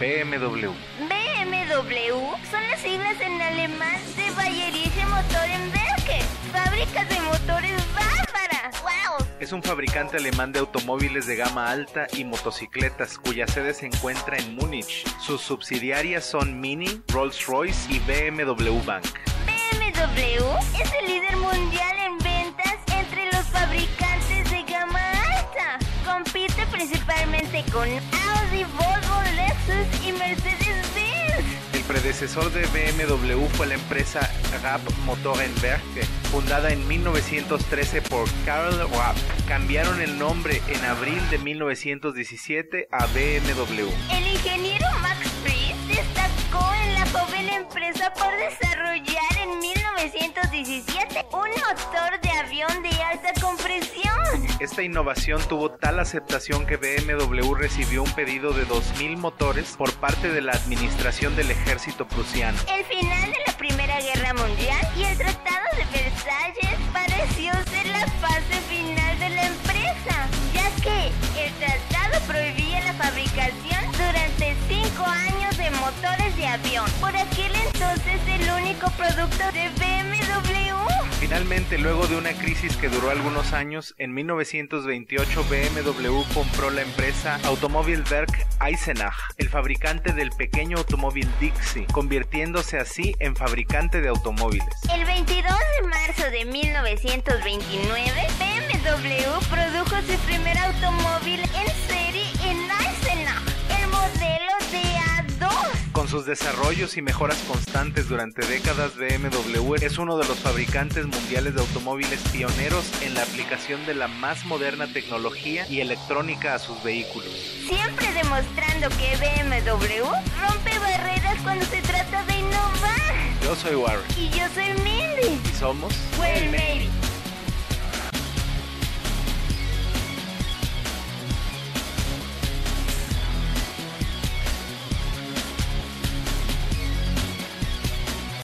BMW. BMW son las siglas en alemán de Bayerische Motorenwerke, fábricas de motores bárbaras. ¡Wow! Es un fabricante alemán de automóviles de gama alta y motocicletas cuya sede se encuentra en Múnich. Sus subsidiarias son Mini, Rolls-Royce y BMW Bank. BMW es el líder mundial en ventas entre los fabricantes de gama alta. Compite principalmente con Audi, Volvo, Y Mercedes-Benz. El predecesor de BMW fue la empresa Rapp Motorenwerke, fundada en 1913 por Karl Rapp. Cambiaron el nombre en abril de 1917 a BMW. El ingeniero Max Fried 1917 un motor de avión de alta compresión. Esta innovación tuvo tal aceptación que BMW recibió un pedido de 2.000 motores por parte de la administración del ejército prusiano. El final de la Primera Guerra Mundial y el Tratado de Versalles pareció ser la fase final de la empresa, ya que el tratado prohibía la fabricación durante cinco años motores de avión. Por aquel entonces el único producto de BMW. Finalmente, luego de una crisis que duró algunos años, en 1928 BMW compró la empresa Automobilwerk Eisenach, el fabricante del pequeño automóvil Dixie, convirtiéndose así en fabricante de automóviles. El 22 de marzo de 1929, BMW produjo su primer automóvil en sus desarrollos y mejoras constantes durante décadas, BMW es uno de los fabricantes mundiales de automóviles pioneros en la aplicación de la más moderna tecnología y electrónica a sus vehículos. Siempre demostrando que BMW rompe barreras cuando se trata de innovar. Yo soy Warren Y yo soy Mindy. y somos Well, maybe.